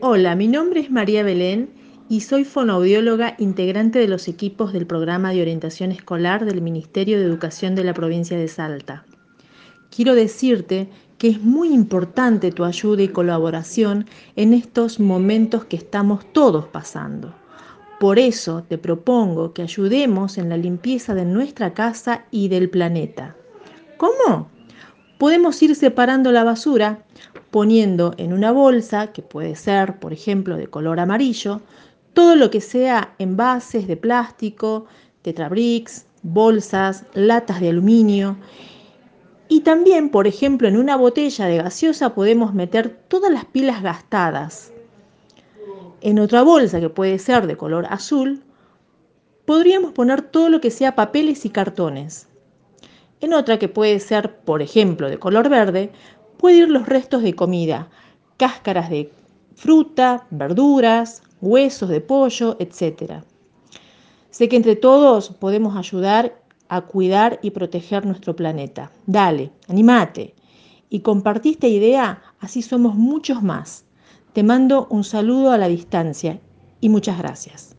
Hola, mi nombre es María Belén y soy fonoaudióloga integrante de los equipos del programa de orientación escolar del Ministerio de Educación de la provincia de Salta. Quiero decirte que es muy importante tu ayuda y colaboración en estos momentos que estamos todos pasando. Por eso te propongo que ayudemos en la limpieza de nuestra casa y del planeta. ¿Cómo? Podemos ir separando la basura poniendo en una bolsa, que puede ser, por ejemplo, de color amarillo, todo lo que sea envases de plástico, tetrabricks, bolsas, latas de aluminio. Y también, por ejemplo, en una botella de gaseosa podemos meter todas las pilas gastadas. En otra bolsa, que puede ser de color azul, podríamos poner todo lo que sea papeles y cartones. En otra, que puede ser, por ejemplo, de color verde, puede ir los restos de comida, cáscaras de fruta, verduras, huesos de pollo, etc. Sé que entre todos podemos ayudar a cuidar y proteger nuestro planeta. Dale, animate. Y compartí esta idea, así somos muchos más. Te mando un saludo a la distancia y muchas gracias.